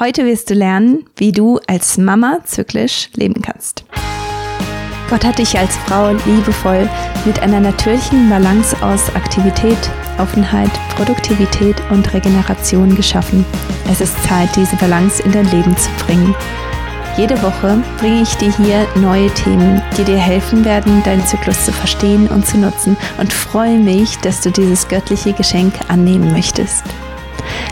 Heute wirst du lernen, wie du als Mama zyklisch leben kannst. Gott hat dich als Frau liebevoll mit einer natürlichen Balance aus Aktivität, Offenheit, Produktivität und Regeneration geschaffen. Es ist Zeit, diese Balance in dein Leben zu bringen. Jede Woche bringe ich dir hier neue Themen, die dir helfen werden, deinen Zyklus zu verstehen und zu nutzen und freue mich, dass du dieses göttliche Geschenk annehmen möchtest.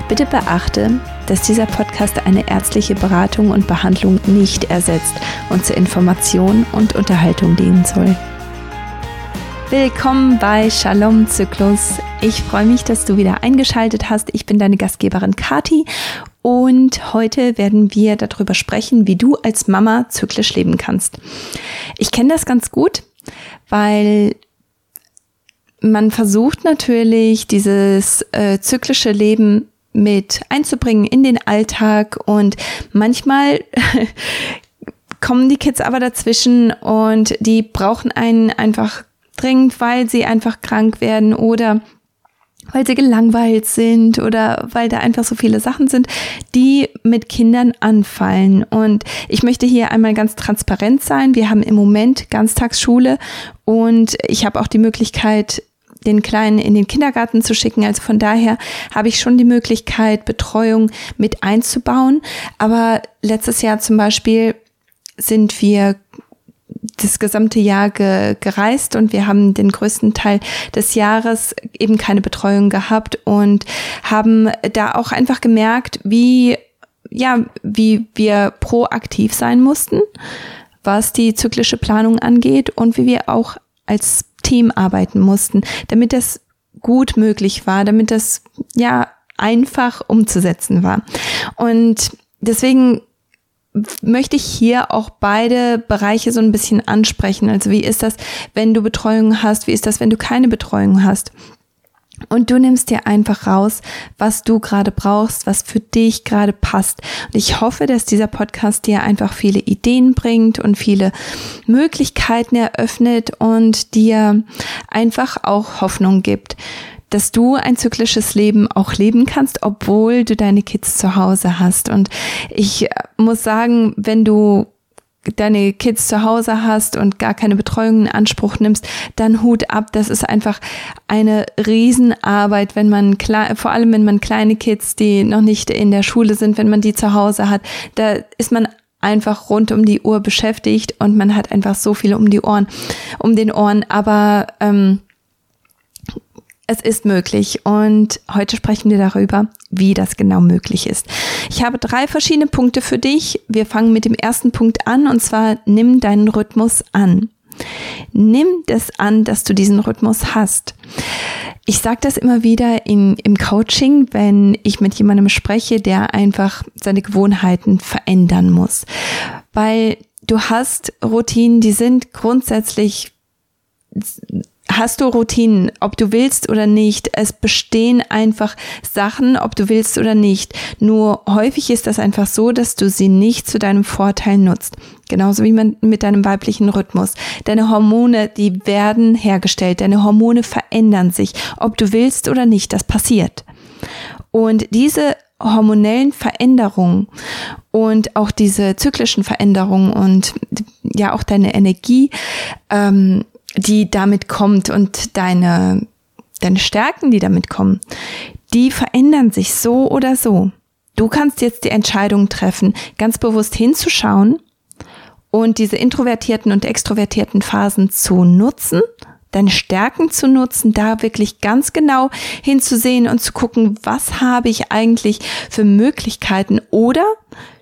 Bitte beachte, dass dieser Podcast eine ärztliche Beratung und Behandlung nicht ersetzt und zur Information und Unterhaltung dienen soll. Willkommen bei Shalom Zyklus. Ich freue mich, dass du wieder eingeschaltet hast. Ich bin deine Gastgeberin Kati und heute werden wir darüber sprechen, wie du als Mama zyklisch leben kannst. Ich kenne das ganz gut, weil man versucht natürlich dieses äh, zyklische Leben mit einzubringen in den Alltag und manchmal kommen die Kids aber dazwischen und die brauchen einen einfach dringend, weil sie einfach krank werden oder weil sie gelangweilt sind oder weil da einfach so viele Sachen sind, die mit Kindern anfallen. Und ich möchte hier einmal ganz transparent sein. Wir haben im Moment Ganztagsschule und ich habe auch die Möglichkeit, den Kleinen in den Kindergarten zu schicken. Also von daher habe ich schon die Möglichkeit, Betreuung mit einzubauen. Aber letztes Jahr zum Beispiel sind wir das gesamte Jahr ge gereist und wir haben den größten Teil des Jahres eben keine Betreuung gehabt und haben da auch einfach gemerkt, wie ja, wie wir proaktiv sein mussten, was die zyklische Planung angeht und wie wir auch als Team arbeiten mussten, damit das gut möglich war, damit das ja einfach umzusetzen war. Und deswegen möchte ich hier auch beide Bereiche so ein bisschen ansprechen. Also wie ist das, wenn du Betreuung hast? Wie ist das, wenn du keine Betreuung hast? Und du nimmst dir einfach raus, was du gerade brauchst, was für dich gerade passt. Und ich hoffe, dass dieser Podcast dir einfach viele Ideen bringt und viele Möglichkeiten eröffnet und dir einfach auch Hoffnung gibt, dass du ein zyklisches Leben auch leben kannst, obwohl du deine Kids zu Hause hast. Und ich muss sagen, wenn du deine Kids zu Hause hast und gar keine Betreuung in Anspruch nimmst, dann Hut ab. Das ist einfach eine Riesenarbeit, wenn man vor allem wenn man kleine Kids, die noch nicht in der Schule sind, wenn man die zu Hause hat, da ist man einfach rund um die Uhr beschäftigt und man hat einfach so viel um die Ohren, um den Ohren. Aber ähm, es ist möglich und heute sprechen wir darüber, wie das genau möglich ist. Ich habe drei verschiedene Punkte für dich. Wir fangen mit dem ersten Punkt an und zwar nimm deinen Rhythmus an. Nimm das an, dass du diesen Rhythmus hast. Ich sage das immer wieder in, im Coaching, wenn ich mit jemandem spreche, der einfach seine Gewohnheiten verändern muss. Weil du hast Routinen, die sind grundsätzlich hast du Routinen, ob du willst oder nicht. Es bestehen einfach Sachen, ob du willst oder nicht. Nur häufig ist das einfach so, dass du sie nicht zu deinem Vorteil nutzt. Genauso wie man mit deinem weiblichen Rhythmus. Deine Hormone, die werden hergestellt. Deine Hormone verändern sich. Ob du willst oder nicht, das passiert. Und diese hormonellen Veränderungen und auch diese zyklischen Veränderungen und ja auch deine Energie ähm, die damit kommt und deine, deine Stärken, die damit kommen, die verändern sich so oder so. Du kannst jetzt die Entscheidung treffen, ganz bewusst hinzuschauen und diese introvertierten und extrovertierten Phasen zu nutzen, deine Stärken zu nutzen, da wirklich ganz genau hinzusehen und zu gucken, was habe ich eigentlich für Möglichkeiten oder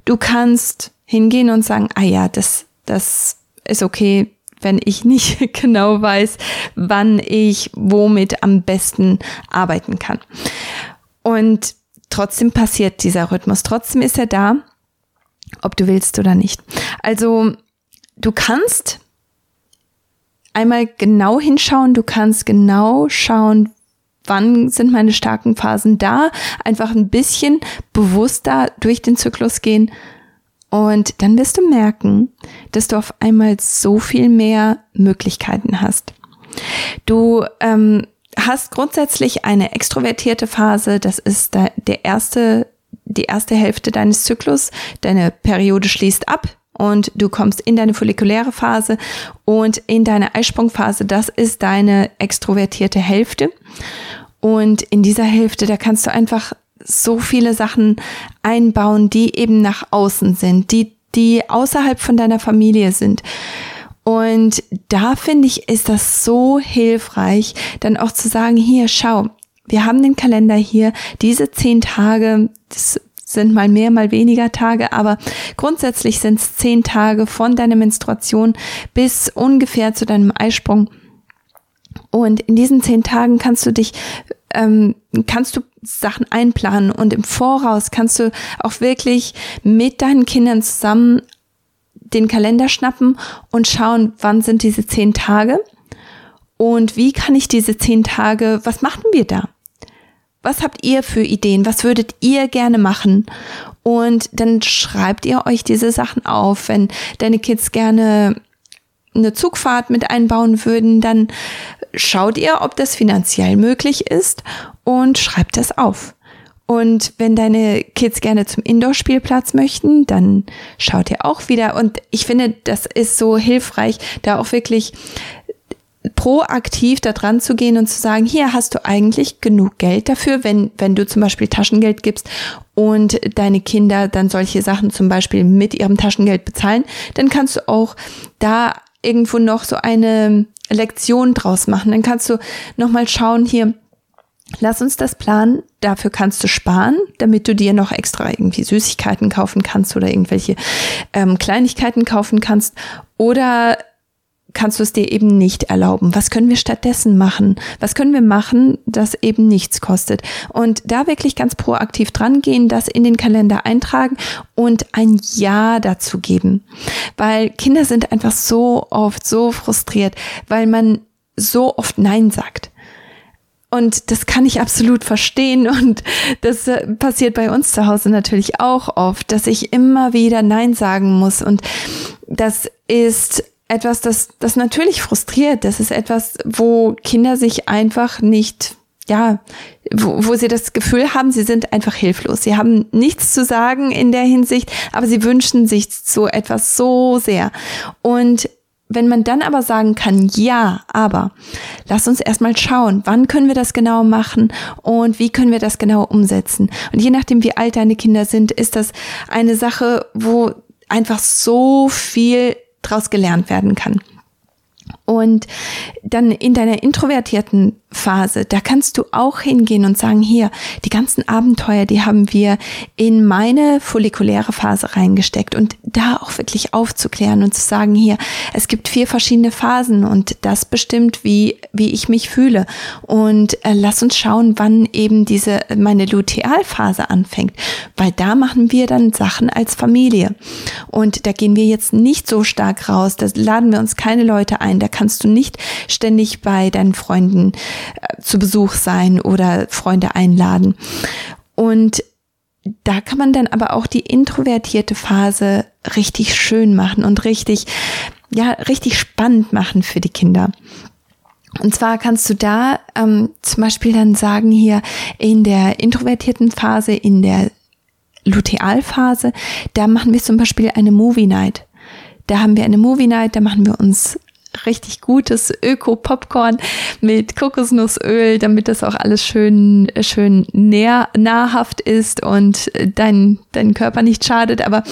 du kannst hingehen und sagen, ah ja, das, das ist okay, wenn ich nicht genau weiß, wann ich womit am besten arbeiten kann. Und trotzdem passiert dieser Rhythmus, trotzdem ist er da, ob du willst oder nicht. Also du kannst einmal genau hinschauen, du kannst genau schauen, wann sind meine starken Phasen da, einfach ein bisschen bewusster durch den Zyklus gehen und dann wirst du merken, dass du auf einmal so viel mehr Möglichkeiten hast. Du ähm, hast grundsätzlich eine extrovertierte Phase, das ist der erste die erste Hälfte deines Zyklus, deine Periode schließt ab, und du kommst in deine follikuläre Phase und in deine Eisprungphase. Das ist deine extrovertierte Hälfte. Und in dieser Hälfte, da kannst du einfach so viele Sachen einbauen, die eben nach außen sind, die, die außerhalb von deiner Familie sind. Und da finde ich, ist das so hilfreich, dann auch zu sagen, hier, schau, wir haben den Kalender hier, diese zehn Tage, das sind mal mehr, mal weniger Tage, aber grundsätzlich sind es zehn Tage von deiner Menstruation bis ungefähr zu deinem Eisprung. Und in diesen zehn Tagen kannst du dich, ähm, kannst du Sachen einplanen und im Voraus kannst du auch wirklich mit deinen Kindern zusammen den Kalender schnappen und schauen, wann sind diese zehn Tage und wie kann ich diese zehn Tage, was machen wir da? Was habt ihr für Ideen? Was würdet ihr gerne machen? Und dann schreibt ihr euch diese Sachen auf. Wenn deine Kids gerne eine Zugfahrt mit einbauen würden, dann schaut ihr, ob das finanziell möglich ist und schreibt das auf. Und wenn deine Kids gerne zum Indoor-Spielplatz möchten, dann schaut ihr auch wieder. Und ich finde, das ist so hilfreich, da auch wirklich proaktiv da dran zu gehen und zu sagen, hier hast du eigentlich genug Geld dafür, wenn, wenn du zum Beispiel Taschengeld gibst und deine Kinder dann solche Sachen zum Beispiel mit ihrem Taschengeld bezahlen, dann kannst du auch da irgendwo noch so eine Lektion draus machen. Dann kannst du nochmal schauen, hier, lass uns das planen, dafür kannst du sparen, damit du dir noch extra irgendwie Süßigkeiten kaufen kannst oder irgendwelche ähm, Kleinigkeiten kaufen kannst. Oder kannst du es dir eben nicht erlauben. Was können wir stattdessen machen? Was können wir machen, das eben nichts kostet? Und da wirklich ganz proaktiv dran gehen, das in den Kalender eintragen und ein Ja dazu geben. Weil Kinder sind einfach so oft so frustriert, weil man so oft Nein sagt. Und das kann ich absolut verstehen. Und das äh, passiert bei uns zu Hause natürlich auch oft, dass ich immer wieder Nein sagen muss. Und das ist etwas, das, das natürlich frustriert. Das ist etwas, wo Kinder sich einfach nicht, ja, wo, wo sie das Gefühl haben, sie sind einfach hilflos. Sie haben nichts zu sagen in der Hinsicht, aber sie wünschen sich so etwas so sehr. Und wenn man dann aber sagen kann, ja, aber lass uns erstmal schauen, wann können wir das genau machen und wie können wir das genau umsetzen. Und je nachdem, wie alt deine Kinder sind, ist das eine Sache, wo einfach so viel draus gelernt werden kann. Und dann in deiner introvertierten Phase, da kannst du auch hingehen und sagen, hier, die ganzen Abenteuer, die haben wir in meine follikuläre Phase reingesteckt und da auch wirklich aufzuklären und zu sagen, hier, es gibt vier verschiedene Phasen und das bestimmt, wie, wie ich mich fühle. Und äh, lass uns schauen, wann eben diese, meine Lutealphase anfängt, weil da machen wir dann Sachen als Familie. Und da gehen wir jetzt nicht so stark raus, da laden wir uns keine Leute ein, da kannst du nicht ständig bei deinen Freunden äh, zu Besuch sein oder Freunde einladen. Und da kann man dann aber auch die introvertierte Phase richtig schön machen und richtig, ja, richtig spannend machen für die Kinder. Und zwar kannst du da ähm, zum Beispiel dann sagen hier in der introvertierten Phase, in der Lutealphase, da machen wir zum Beispiel eine Movie Night. Da haben wir eine Movie Night, da machen wir uns richtig gutes Öko-Popcorn mit Kokosnussöl, damit das auch alles schön, schön nähr, nahrhaft ist und dein, dein Körper nicht schadet. Aber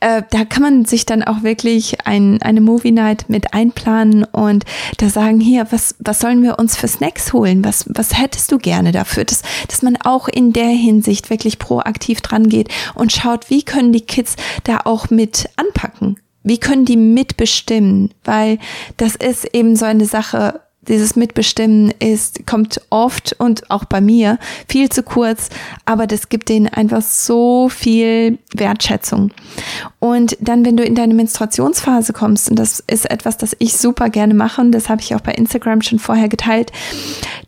äh, da kann man sich dann auch wirklich ein, eine Movie Night mit einplanen und da sagen, hier, was, was sollen wir uns für Snacks holen? Was, was hättest du gerne dafür? Dass, dass man auch in der Hinsicht wirklich proaktiv dran geht und schaut, wie können die Kids da auch mit anpacken? Wie können die mitbestimmen? Weil das ist eben so eine Sache, dieses Mitbestimmen ist, kommt oft und auch bei mir viel zu kurz, aber das gibt denen einfach so viel Wertschätzung. Und dann, wenn du in deine Menstruationsphase kommst, und das ist etwas, das ich super gerne mache, und das habe ich auch bei Instagram schon vorher geteilt,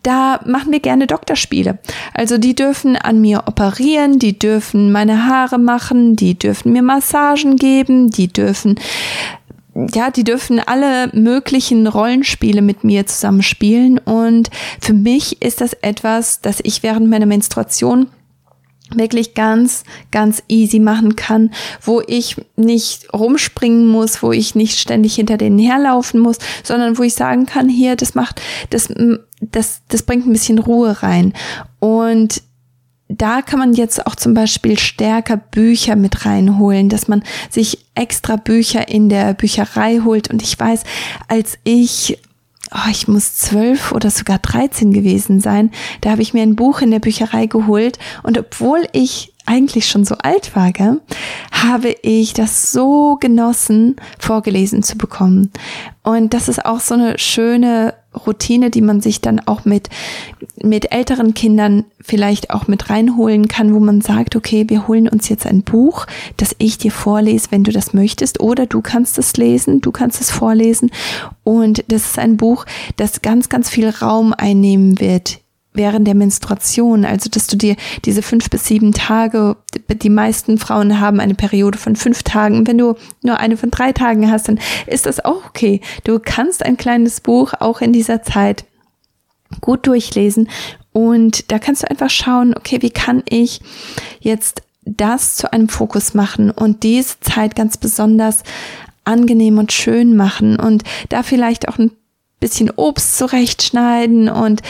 da machen wir gerne Doktorspiele. Also die dürfen an mir operieren, die dürfen meine Haare machen, die dürfen mir Massagen geben, die dürfen ja, die dürfen alle möglichen Rollenspiele mit mir zusammen spielen. Und für mich ist das etwas, das ich während meiner Menstruation wirklich ganz, ganz easy machen kann, wo ich nicht rumspringen muss, wo ich nicht ständig hinter denen herlaufen muss, sondern wo ich sagen kann, hier, das macht, das, das, das bringt ein bisschen Ruhe rein. Und da kann man jetzt auch zum Beispiel stärker Bücher mit reinholen, dass man sich extra Bücher in der Bücherei holt. Und ich weiß, als ich oh, ich muss zwölf oder sogar dreizehn gewesen sein. Da habe ich mir ein Buch in der Bücherei geholt und obwohl ich eigentlich schon so alt war, gell, habe ich das so genossen, vorgelesen zu bekommen. Und das ist auch so eine schöne Routine, die man sich dann auch mit, mit älteren Kindern vielleicht auch mit reinholen kann, wo man sagt, okay, wir holen uns jetzt ein Buch, das ich dir vorlese, wenn du das möchtest, oder du kannst es lesen, du kannst es vorlesen. Und das ist ein Buch, das ganz, ganz viel Raum einnehmen wird während der Menstruation, also dass du dir diese fünf bis sieben Tage, die meisten Frauen haben eine Periode von fünf Tagen, wenn du nur eine von drei Tagen hast, dann ist das auch okay. Du kannst ein kleines Buch auch in dieser Zeit gut durchlesen und da kannst du einfach schauen, okay, wie kann ich jetzt das zu einem Fokus machen und diese Zeit ganz besonders angenehm und schön machen und da vielleicht auch ein bisschen Obst zurechtschneiden und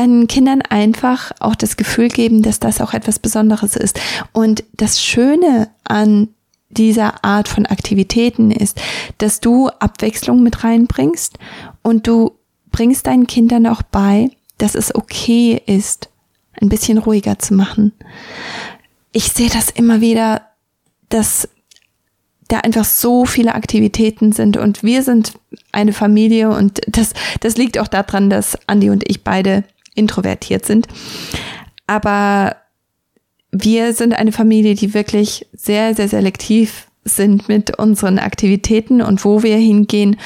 deinen Kindern einfach auch das Gefühl geben, dass das auch etwas Besonderes ist. Und das Schöne an dieser Art von Aktivitäten ist, dass du Abwechslung mit reinbringst und du bringst deinen Kindern auch bei, dass es okay ist, ein bisschen ruhiger zu machen. Ich sehe das immer wieder, dass da einfach so viele Aktivitäten sind und wir sind eine Familie und das, das liegt auch daran, dass Andi und ich beide introvertiert sind. Aber wir sind eine Familie, die wirklich sehr, sehr selektiv sind mit unseren Aktivitäten und wo wir hingehen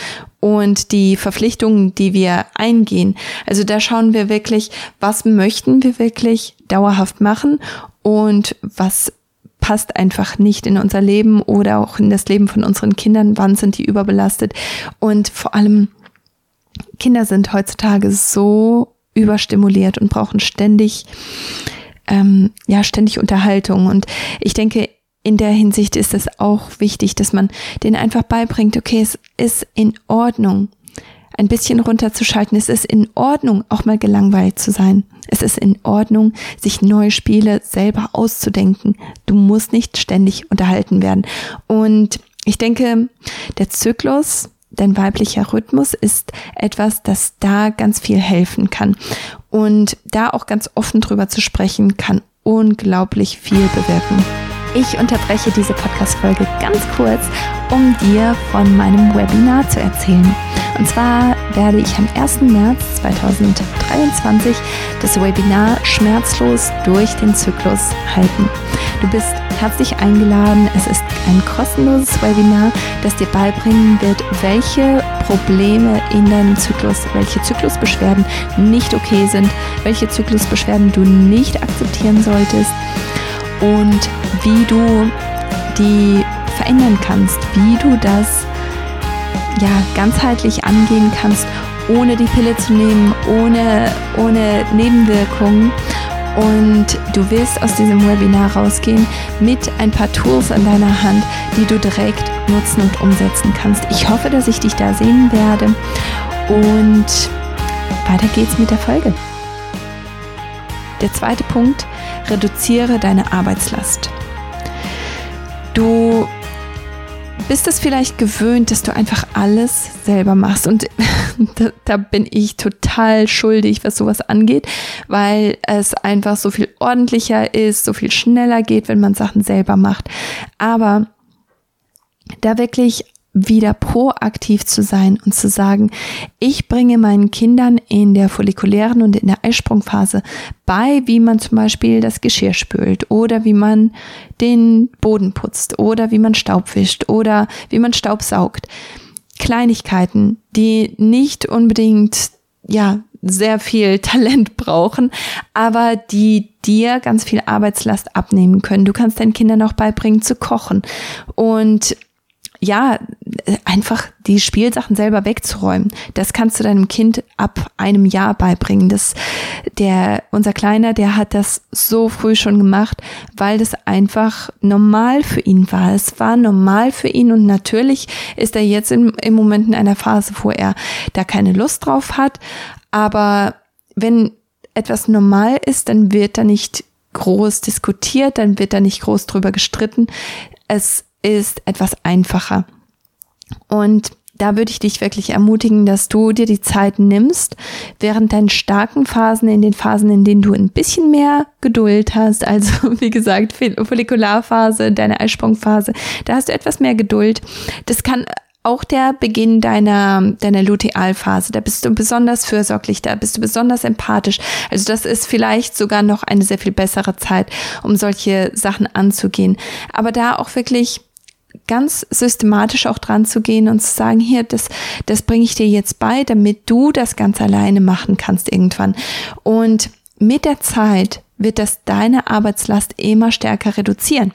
und die Verpflichtungen, die wir eingehen. Also da schauen wir wirklich, was möchten wir wirklich dauerhaft machen und was passt einfach nicht in unser Leben oder auch in das Leben von unseren Kindern, wann sind die überbelastet und vor allem Kinder sind heutzutage so überstimuliert und brauchen ständig, ähm, ja, ständig Unterhaltung. Und ich denke, in der Hinsicht ist es auch wichtig, dass man denen einfach beibringt, okay, es ist in Ordnung, ein bisschen runterzuschalten. Es ist in Ordnung, auch mal gelangweilt zu sein. Es ist in Ordnung, sich neue Spiele selber auszudenken. Du musst nicht ständig unterhalten werden. Und ich denke, der Zyklus dein weiblicher Rhythmus ist etwas, das da ganz viel helfen kann. Und da auch ganz offen drüber zu sprechen, kann unglaublich viel bewirken. Ich unterbreche diese Podcast-Folge ganz kurz, um dir von meinem Webinar zu erzählen. Und zwar werde ich am 1. März 2023 das Webinar Schmerzlos durch den Zyklus halten. Du bist herzlich eingeladen. Es ist ein kostenloses Webinar, das dir beibringen wird, welche Probleme in deinem Zyklus, welche Zyklusbeschwerden nicht okay sind, welche Zyklusbeschwerden du nicht akzeptieren solltest und wie du die verändern kannst, wie du das ja ganzheitlich angehen kannst, ohne die Pille zu nehmen, ohne, ohne Nebenwirkungen. Und du wirst aus diesem Webinar rausgehen mit ein paar Tools an deiner Hand, die du direkt nutzen und umsetzen kannst. Ich hoffe, dass ich dich da sehen werde. Und weiter geht's mit der Folge. Der zweite Punkt, reduziere deine Arbeitslast. Du bist es vielleicht gewöhnt, dass du einfach alles selber machst. Und da, da, bin ich total schuldig, was sowas angeht, weil es einfach so viel ordentlicher ist, so viel schneller geht, wenn man Sachen selber macht. Aber da wirklich wieder proaktiv zu sein und zu sagen, ich bringe meinen Kindern in der follikulären und in der Eisprungphase bei, wie man zum Beispiel das Geschirr spült oder wie man den Boden putzt oder wie man Staub wischt oder wie man Staub saugt. Kleinigkeiten, die nicht unbedingt, ja, sehr viel Talent brauchen, aber die dir ganz viel Arbeitslast abnehmen können. Du kannst deinen Kindern auch beibringen zu kochen und ja, einfach die Spielsachen selber wegzuräumen. Das kannst du deinem Kind ab einem Jahr beibringen. Das, der, unser Kleiner, der hat das so früh schon gemacht, weil das einfach normal für ihn war. Es war normal für ihn und natürlich ist er jetzt im, im Moment in einer Phase, wo er da keine Lust drauf hat. Aber wenn etwas normal ist, dann wird da nicht groß diskutiert, dann wird da nicht groß drüber gestritten. Es ist etwas einfacher. Und da würde ich dich wirklich ermutigen, dass du dir die Zeit nimmst, während deinen starken Phasen, in den Phasen, in denen du ein bisschen mehr Geduld hast, also wie gesagt, Follikularphase, deine Eisprungphase, da hast du etwas mehr Geduld. Das kann auch der Beginn deiner, deiner Lutealphase, da bist du besonders fürsorglich, da bist du besonders empathisch. Also das ist vielleicht sogar noch eine sehr viel bessere Zeit, um solche Sachen anzugehen. Aber da auch wirklich ganz systematisch auch dran zu gehen und zu sagen, hier, das, das bringe ich dir jetzt bei, damit du das ganz alleine machen kannst irgendwann. Und mit der Zeit wird das deine Arbeitslast immer stärker reduzieren.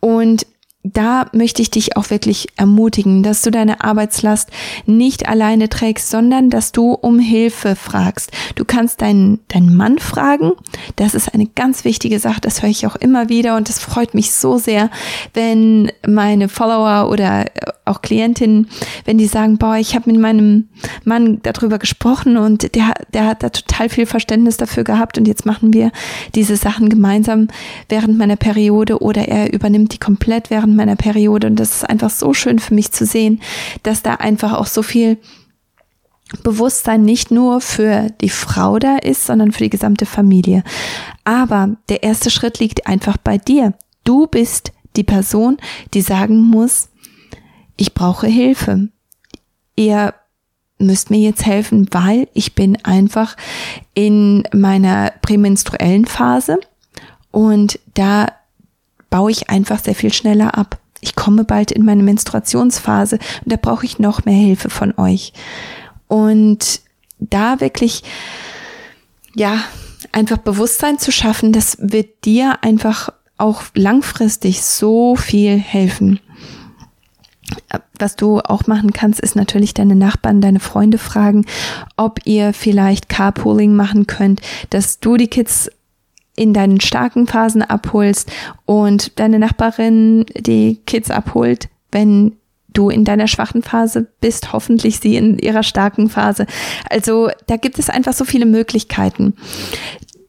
Und da möchte ich dich auch wirklich ermutigen, dass du deine Arbeitslast nicht alleine trägst, sondern dass du um Hilfe fragst. Du kannst deinen, deinen Mann fragen. Das ist eine ganz wichtige Sache. Das höre ich auch immer wieder und das freut mich so sehr, wenn meine Follower oder auch Klientinnen, wenn die sagen, boah, ich habe mit meinem Mann darüber gesprochen und der, der hat da total viel Verständnis dafür gehabt und jetzt machen wir diese Sachen gemeinsam während meiner Periode oder er übernimmt die komplett während meiner Periode und das ist einfach so schön für mich zu sehen, dass da einfach auch so viel Bewusstsein nicht nur für die Frau da ist, sondern für die gesamte Familie. Aber der erste Schritt liegt einfach bei dir. Du bist die Person, die sagen muss, ich brauche Hilfe. Ihr müsst mir jetzt helfen, weil ich bin einfach in meiner prämenstruellen Phase und da baue ich einfach sehr viel schneller ab. Ich komme bald in meine Menstruationsphase und da brauche ich noch mehr Hilfe von euch. Und da wirklich, ja, einfach Bewusstsein zu schaffen, das wird dir einfach auch langfristig so viel helfen. Was du auch machen kannst, ist natürlich deine Nachbarn, deine Freunde fragen, ob ihr vielleicht Carpooling machen könnt, dass du die Kids in deinen starken Phasen abholst und deine Nachbarin die Kids abholt, wenn du in deiner schwachen Phase bist, hoffentlich sie in ihrer starken Phase. Also da gibt es einfach so viele Möglichkeiten.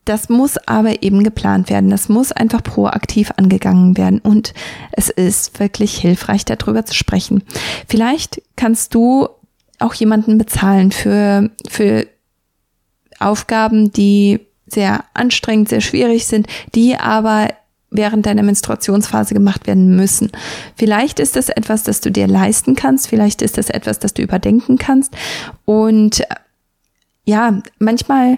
Das muss aber eben geplant werden. Das muss einfach proaktiv angegangen werden. Und es ist wirklich hilfreich, darüber zu sprechen. Vielleicht kannst du auch jemanden bezahlen für, für Aufgaben, die sehr anstrengend, sehr schwierig sind, die aber während deiner Menstruationsphase gemacht werden müssen. Vielleicht ist das etwas, das du dir leisten kannst, vielleicht ist das etwas, das du überdenken kannst. Und ja, manchmal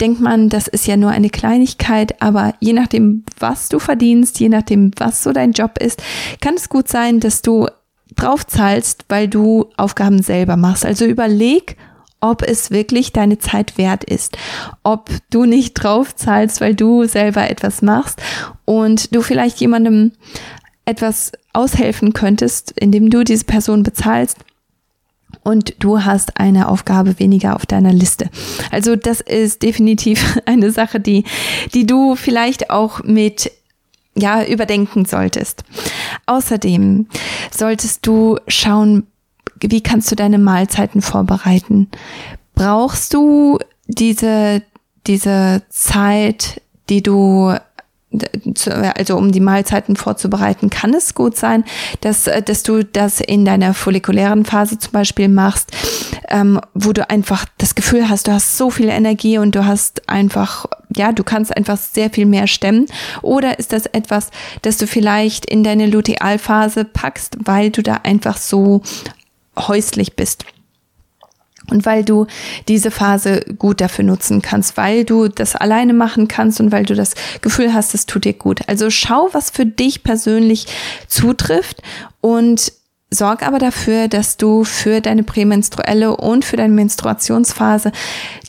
denkt man, das ist ja nur eine Kleinigkeit, aber je nachdem, was du verdienst, je nachdem, was so dein Job ist, kann es gut sein, dass du drauf zahlst, weil du Aufgaben selber machst. Also überleg, ob es wirklich deine Zeit wert ist, ob du nicht drauf zahlst, weil du selber etwas machst und du vielleicht jemandem etwas aushelfen könntest, indem du diese Person bezahlst und du hast eine Aufgabe weniger auf deiner Liste. Also das ist definitiv eine Sache, die, die du vielleicht auch mit ja, überdenken solltest. Außerdem solltest du schauen, wie kannst du deine Mahlzeiten vorbereiten? Brauchst du diese, diese Zeit, die du also um die Mahlzeiten vorzubereiten, kann es gut sein, dass, dass du das in deiner follikulären Phase zum Beispiel machst, ähm, wo du einfach das Gefühl hast, du hast so viel Energie und du hast einfach, ja, du kannst einfach sehr viel mehr stemmen. Oder ist das etwas, das du vielleicht in deine Lutealphase packst, weil du da einfach so häuslich bist. Und weil du diese Phase gut dafür nutzen kannst, weil du das alleine machen kannst und weil du das Gefühl hast, es tut dir gut. Also schau, was für dich persönlich zutrifft und sorg aber dafür, dass du für deine prämenstruelle und für deine Menstruationsphase,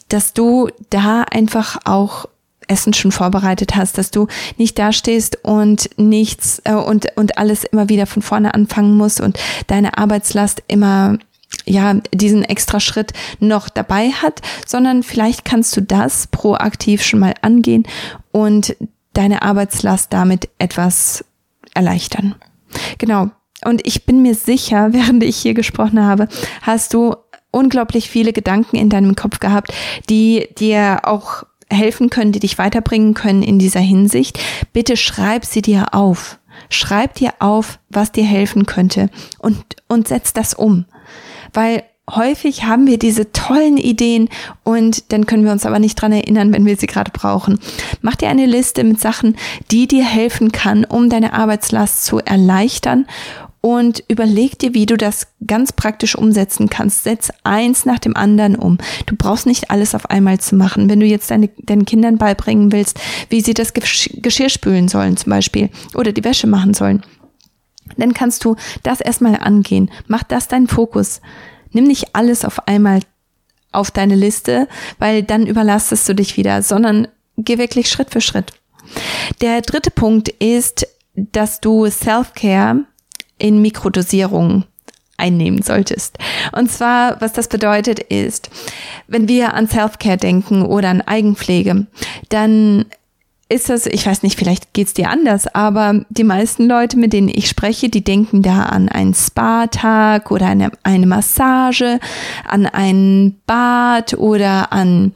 dass du da einfach auch Essen schon vorbereitet hast, dass du nicht dastehst und nichts äh, und und alles immer wieder von vorne anfangen musst und deine Arbeitslast immer ja, diesen extra Schritt noch dabei hat, sondern vielleicht kannst du das proaktiv schon mal angehen und deine Arbeitslast damit etwas erleichtern. Genau. Und ich bin mir sicher, während ich hier gesprochen habe, hast du unglaublich viele Gedanken in deinem Kopf gehabt, die dir auch helfen können, die dich weiterbringen können in dieser Hinsicht. Bitte schreib sie dir auf. Schreib dir auf, was dir helfen könnte und, und setz das um. Weil häufig haben wir diese tollen Ideen und dann können wir uns aber nicht dran erinnern, wenn wir sie gerade brauchen. Mach dir eine Liste mit Sachen, die dir helfen kann, um deine Arbeitslast zu erleichtern und überleg dir, wie du das ganz praktisch umsetzen kannst. Setz eins nach dem anderen um. Du brauchst nicht alles auf einmal zu machen. Wenn du jetzt deine, deinen Kindern beibringen willst, wie sie das Geschirr spülen sollen zum Beispiel oder die Wäsche machen sollen, dann kannst du das erstmal angehen. Mach das dein Fokus. Nimm nicht alles auf einmal auf deine Liste, weil dann überlastest du dich wieder, sondern geh wirklich Schritt für Schritt. Der dritte Punkt ist, dass du Self-Care in Mikrodosierung einnehmen solltest. Und zwar, was das bedeutet ist, wenn wir an Self-Care denken oder an Eigenpflege, dann ist das, ich weiß nicht, vielleicht geht's dir anders, aber die meisten Leute, mit denen ich spreche, die denken da an einen Spa-Tag oder eine, eine Massage, an ein Bad oder an,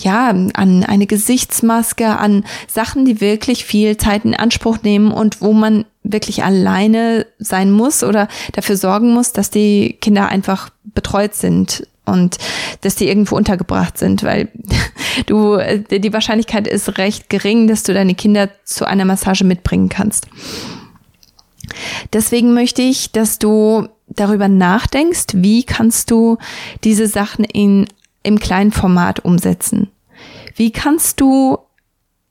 ja, an eine Gesichtsmaske, an Sachen, die wirklich viel Zeit in Anspruch nehmen und wo man wirklich alleine sein muss oder dafür sorgen muss, dass die Kinder einfach betreut sind und dass die irgendwo untergebracht sind, weil du die Wahrscheinlichkeit ist recht gering, dass du deine Kinder zu einer Massage mitbringen kannst. Deswegen möchte ich, dass du darüber nachdenkst, wie kannst du diese Sachen in im kleinen Format umsetzen? Wie kannst du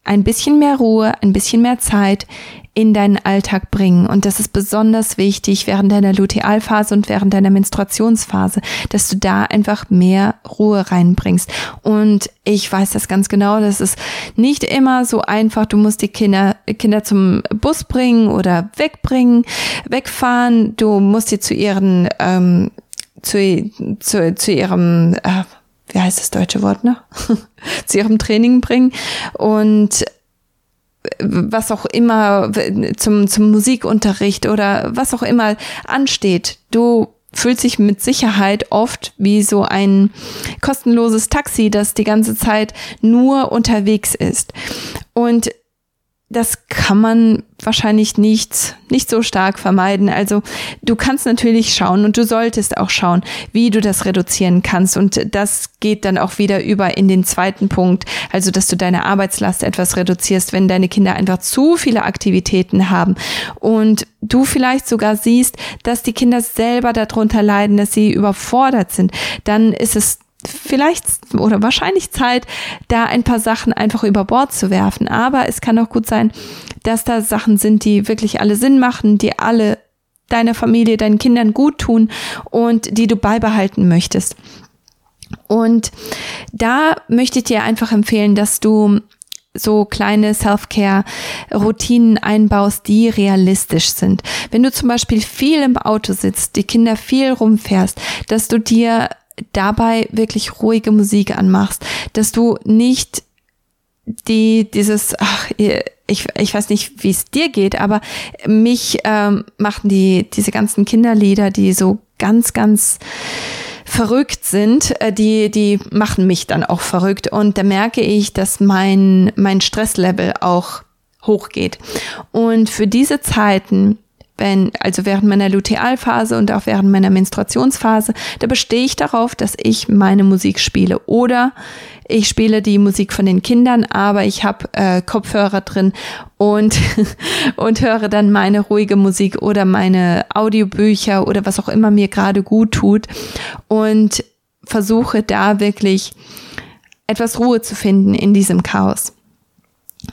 ein bisschen mehr Ruhe, ein bisschen mehr Zeit in deinen Alltag bringen. Und das ist besonders wichtig während deiner Lutealphase und während deiner Menstruationsphase, dass du da einfach mehr Ruhe reinbringst. Und ich weiß das ganz genau, das ist nicht immer so einfach. Du musst die Kinder, Kinder zum Bus bringen oder wegbringen, wegfahren. Du musst sie zu ihren, ähm, zu, zu, zu ihrem, äh, wie heißt das deutsche Wort noch? zu ihrem Training bringen. Und was auch immer zum, zum Musikunterricht oder was auch immer ansteht. Du fühlst dich mit Sicherheit oft wie so ein kostenloses Taxi, das die ganze Zeit nur unterwegs ist. Und das kann man wahrscheinlich nicht, nicht so stark vermeiden. Also du kannst natürlich schauen und du solltest auch schauen, wie du das reduzieren kannst. Und das geht dann auch wieder über in den zweiten Punkt. Also, dass du deine Arbeitslast etwas reduzierst, wenn deine Kinder einfach zu viele Aktivitäten haben und du vielleicht sogar siehst, dass die Kinder selber darunter leiden, dass sie überfordert sind, dann ist es vielleicht oder wahrscheinlich Zeit, da ein paar Sachen einfach über Bord zu werfen. Aber es kann auch gut sein, dass da Sachen sind, die wirklich alle Sinn machen, die alle deiner Familie, deinen Kindern gut tun und die du beibehalten möchtest. Und da möchte ich dir einfach empfehlen, dass du so kleine Self-Care-Routinen einbaust, die realistisch sind. Wenn du zum Beispiel viel im Auto sitzt, die Kinder viel rumfährst, dass du dir dabei wirklich ruhige Musik anmachst, dass du nicht die dieses ach, ich, ich weiß nicht, wie es dir geht, aber mich ähm, machen die diese ganzen Kinderlieder, die so ganz ganz verrückt sind, äh, die die machen mich dann auch verrückt und da merke ich, dass mein mein Stresslevel auch hochgeht. Und für diese Zeiten wenn, also während meiner Lutealphase und auch während meiner Menstruationsphase, da bestehe ich darauf, dass ich meine Musik spiele. Oder ich spiele die Musik von den Kindern, aber ich habe äh, Kopfhörer drin und, und höre dann meine ruhige Musik oder meine Audiobücher oder was auch immer mir gerade gut tut und versuche da wirklich etwas Ruhe zu finden in diesem Chaos.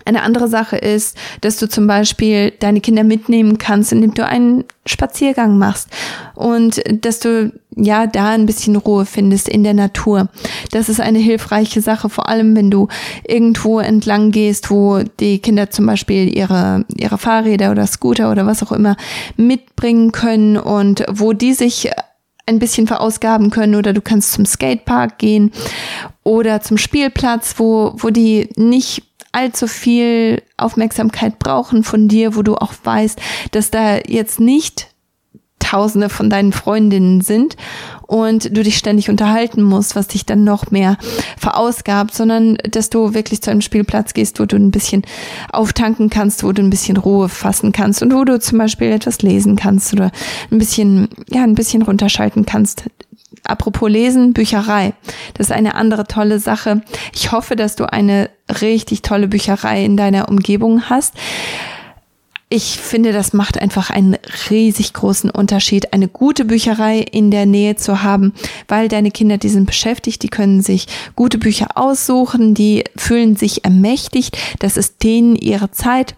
Eine andere Sache ist, dass du zum Beispiel deine Kinder mitnehmen kannst, indem du einen Spaziergang machst und dass du ja da ein bisschen Ruhe findest in der Natur. Das ist eine hilfreiche Sache, vor allem wenn du irgendwo entlang gehst, wo die Kinder zum Beispiel ihre, ihre Fahrräder oder Scooter oder was auch immer mitbringen können und wo die sich ein bisschen verausgaben können oder du kannst zum Skatepark gehen oder zum Spielplatz, wo, wo die nicht allzu viel Aufmerksamkeit brauchen von dir, wo du auch weißt, dass da jetzt nicht Tausende von deinen Freundinnen sind und du dich ständig unterhalten musst, was dich dann noch mehr verausgabt, sondern dass du wirklich zu einem Spielplatz gehst, wo du ein bisschen auftanken kannst, wo du ein bisschen Ruhe fassen kannst und wo du zum Beispiel etwas lesen kannst oder ein bisschen, ja, ein bisschen runterschalten kannst. Apropos Lesen, Bücherei. Das ist eine andere tolle Sache. Ich hoffe, dass du eine richtig tolle Bücherei in deiner Umgebung hast. Ich finde, das macht einfach einen riesig großen Unterschied, eine gute Bücherei in der Nähe zu haben, weil deine Kinder, die sind beschäftigt, die können sich gute Bücher aussuchen, die fühlen sich ermächtigt, das ist denen ihre Zeit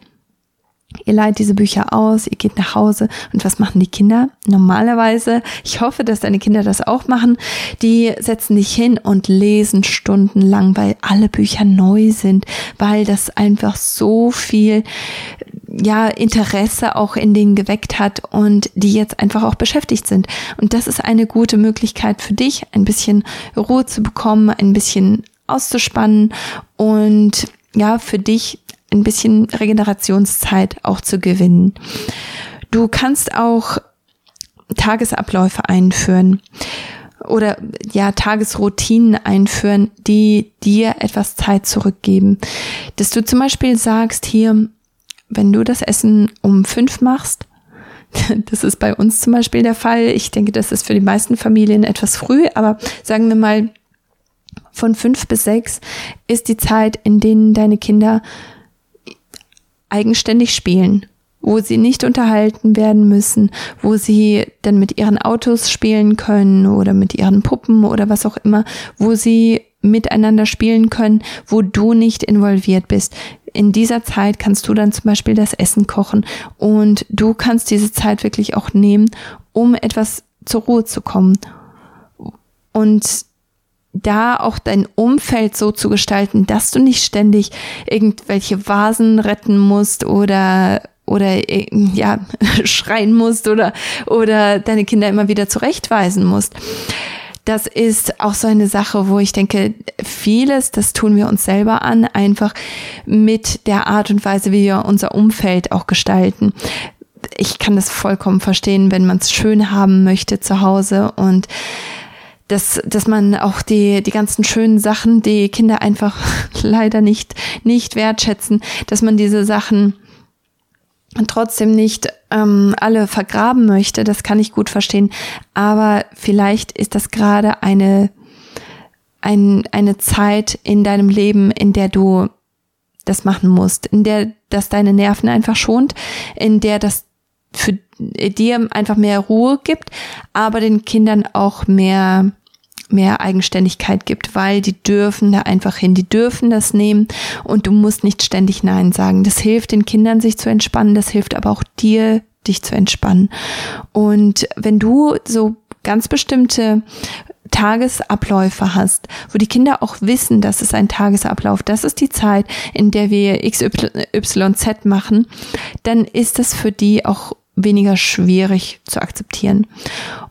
Ihr leiht diese Bücher aus, ihr geht nach Hause und was machen die Kinder? Normalerweise, ich hoffe, dass deine Kinder das auch machen, die setzen dich hin und lesen stundenlang, weil alle Bücher neu sind, weil das einfach so viel ja, Interesse auch in denen geweckt hat und die jetzt einfach auch beschäftigt sind. Und das ist eine gute Möglichkeit für dich, ein bisschen Ruhe zu bekommen, ein bisschen auszuspannen und ja, für dich ein bisschen Regenerationszeit auch zu gewinnen. Du kannst auch Tagesabläufe einführen oder ja Tagesroutinen einführen, die dir etwas Zeit zurückgeben. Dass du zum Beispiel sagst hier, wenn du das Essen um fünf machst, das ist bei uns zum Beispiel der Fall. Ich denke, das ist für die meisten Familien etwas früh, aber sagen wir mal, von fünf bis sechs ist die Zeit, in denen deine Kinder eigenständig spielen, wo sie nicht unterhalten werden müssen, wo sie dann mit ihren Autos spielen können oder mit ihren Puppen oder was auch immer, wo sie miteinander spielen können, wo du nicht involviert bist. In dieser Zeit kannst du dann zum Beispiel das Essen kochen und du kannst diese Zeit wirklich auch nehmen, um etwas zur Ruhe zu kommen. Und da auch dein Umfeld so zu gestalten, dass du nicht ständig irgendwelche Vasen retten musst oder oder ja schreien musst oder oder deine Kinder immer wieder zurechtweisen musst. Das ist auch so eine Sache, wo ich denke, vieles, das tun wir uns selber an, einfach mit der Art und Weise, wie wir unser Umfeld auch gestalten ich kann das vollkommen verstehen, wenn man es schön haben möchte zu Hause und dass, dass man auch die, die ganzen schönen Sachen, die Kinder einfach leider nicht, nicht wertschätzen, dass man diese Sachen trotzdem nicht ähm, alle vergraben möchte, das kann ich gut verstehen. Aber vielleicht ist das gerade eine, ein, eine Zeit in deinem Leben, in der du das machen musst, in der das deine Nerven einfach schont, in der das für dir einfach mehr Ruhe gibt, aber den Kindern auch mehr mehr Eigenständigkeit gibt, weil die dürfen da einfach hin, die dürfen das nehmen und du musst nicht ständig Nein sagen. Das hilft den Kindern, sich zu entspannen, das hilft aber auch dir, dich zu entspannen. Und wenn du so ganz bestimmte Tagesabläufe hast, wo die Kinder auch wissen, dass es ein Tagesablauf, das ist die Zeit, in der wir XYZ machen, dann ist das für die auch weniger schwierig zu akzeptieren.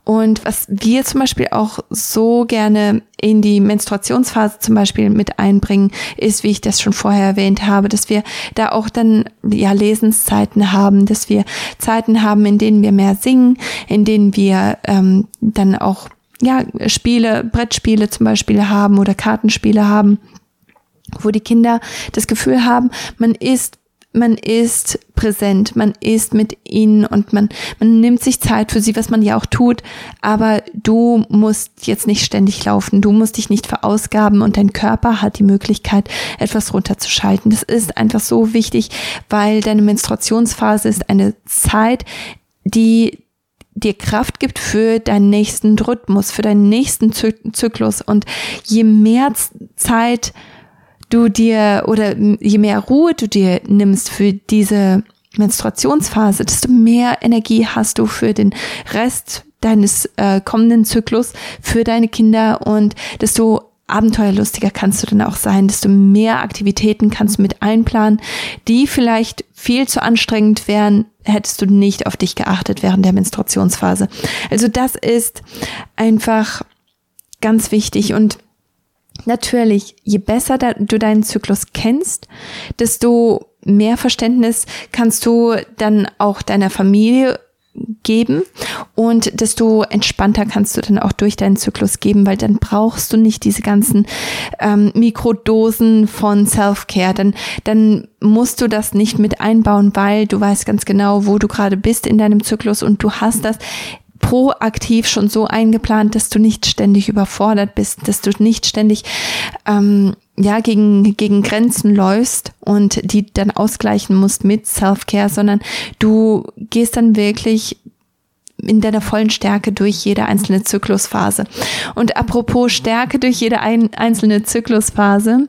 Und was wir zum Beispiel auch so gerne in die Menstruationsphase zum Beispiel mit einbringen, ist, wie ich das schon vorher erwähnt habe, dass wir da auch dann ja Lesenszeiten haben, dass wir Zeiten haben, in denen wir mehr singen, in denen wir ähm, dann auch ja Spiele, Brettspiele zum Beispiel haben oder Kartenspiele haben wo die Kinder das Gefühl haben, man ist man ist präsent, man ist mit ihnen und man, man nimmt sich Zeit für sie, was man ja auch tut, aber du musst jetzt nicht ständig laufen, du musst dich nicht verausgaben und dein Körper hat die Möglichkeit, etwas runterzuschalten. Das ist einfach so wichtig, weil deine Menstruationsphase ist eine Zeit, die dir Kraft gibt für deinen nächsten Rhythmus, für deinen nächsten Zyklus. Und je mehr Zeit du dir oder je mehr Ruhe du dir nimmst für diese Menstruationsphase, desto mehr Energie hast du für den Rest deines äh, kommenden Zyklus, für deine Kinder und desto abenteuerlustiger kannst du dann auch sein, desto mehr Aktivitäten kannst du mit einplanen, die vielleicht viel zu anstrengend wären, hättest du nicht auf dich geachtet während der Menstruationsphase. Also das ist einfach ganz wichtig und natürlich, je besser du deinen Zyklus kennst, desto mehr Verständnis kannst du dann auch deiner Familie geben und desto entspannter kannst du dann auch durch deinen Zyklus geben, weil dann brauchst du nicht diese ganzen ähm, Mikrodosen von Self-Care. Dann, dann musst du das nicht mit einbauen, weil du weißt ganz genau, wo du gerade bist in deinem Zyklus und du hast das proaktiv schon so eingeplant, dass du nicht ständig überfordert bist, dass du nicht ständig ähm, ja, gegen, gegen Grenzen läufst und die dann ausgleichen musst mit Self-Care, sondern du gehst dann wirklich in deiner vollen Stärke durch jede einzelne Zyklusphase. Und apropos Stärke durch jede ein, einzelne Zyklusphase,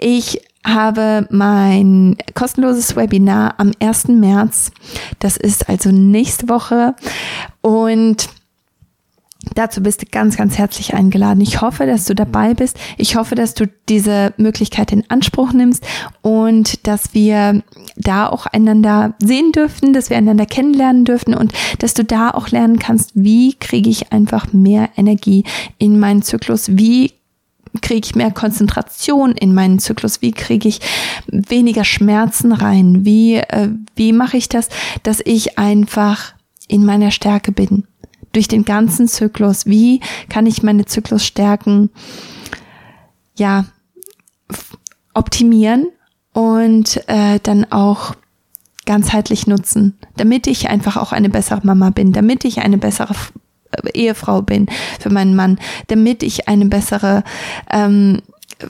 ich habe mein kostenloses Webinar am 1. März. Das ist also nächste Woche. Und Dazu bist du ganz, ganz herzlich eingeladen. Ich hoffe, dass du dabei bist. Ich hoffe, dass du diese Möglichkeit in Anspruch nimmst und dass wir da auch einander sehen dürften, dass wir einander kennenlernen dürften und dass du da auch lernen kannst, wie kriege ich einfach mehr Energie in meinen Zyklus, wie kriege ich mehr Konzentration in meinen Zyklus? Wie kriege ich weniger Schmerzen rein? Wie, äh, wie mache ich das, dass ich einfach in meiner Stärke bin? durch den ganzen Zyklus. Wie kann ich meine Zyklusstärken ja optimieren und äh, dann auch ganzheitlich nutzen, damit ich einfach auch eine bessere Mama bin, damit ich eine bessere Ehefrau bin für meinen Mann, damit ich eine bessere ähm,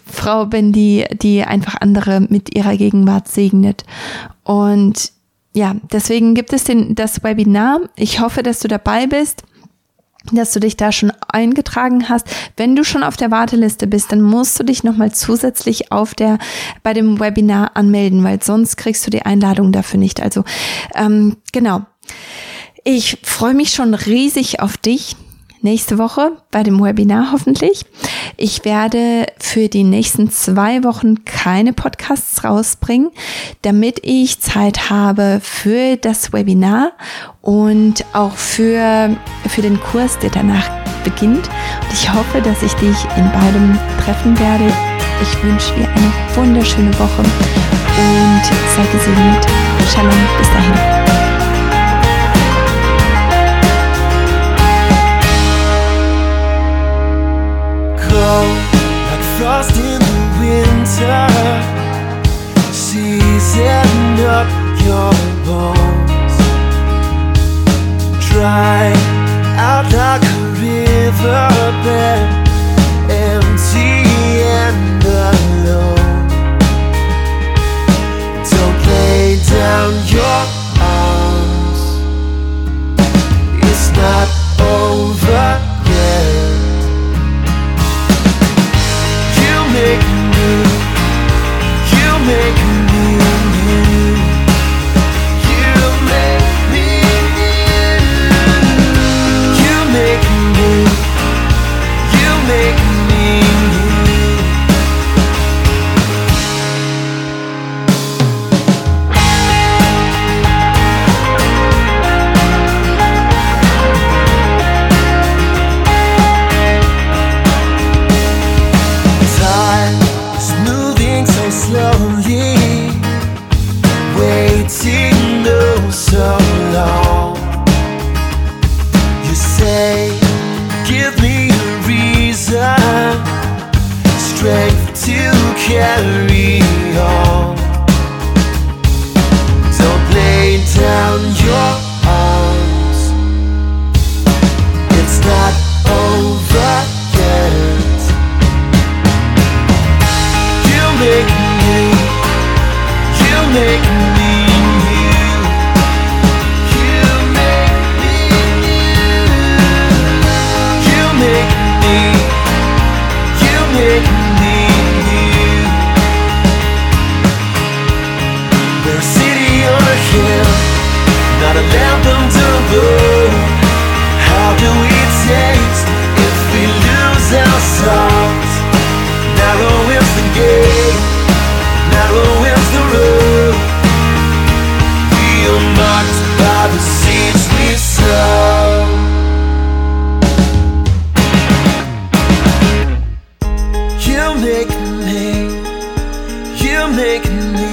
Frau bin, die, die einfach andere mit ihrer Gegenwart segnet. Und ja, deswegen gibt es den, das Webinar. Ich hoffe, dass du dabei bist dass du dich da schon eingetragen hast. Wenn du schon auf der Warteliste bist, dann musst du dich nochmal zusätzlich auf der, bei dem Webinar anmelden, weil sonst kriegst du die Einladung dafür nicht. Also, ähm, genau. Ich freue mich schon riesig auf dich nächste Woche bei dem Webinar hoffentlich. Ich werde für die nächsten zwei Wochen keine Podcasts rausbringen, damit ich Zeit habe für das Webinar und auch für, für den Kurs, der danach beginnt. Und ich hoffe, dass ich dich in beidem treffen werde. Ich wünsche dir eine wunderschöne Woche und sei gesegnet. Shalom, bis dahin. fall like frost in the winter, season up your bones. Dry out like a riverbed, empty and alone. Don't lay down your making me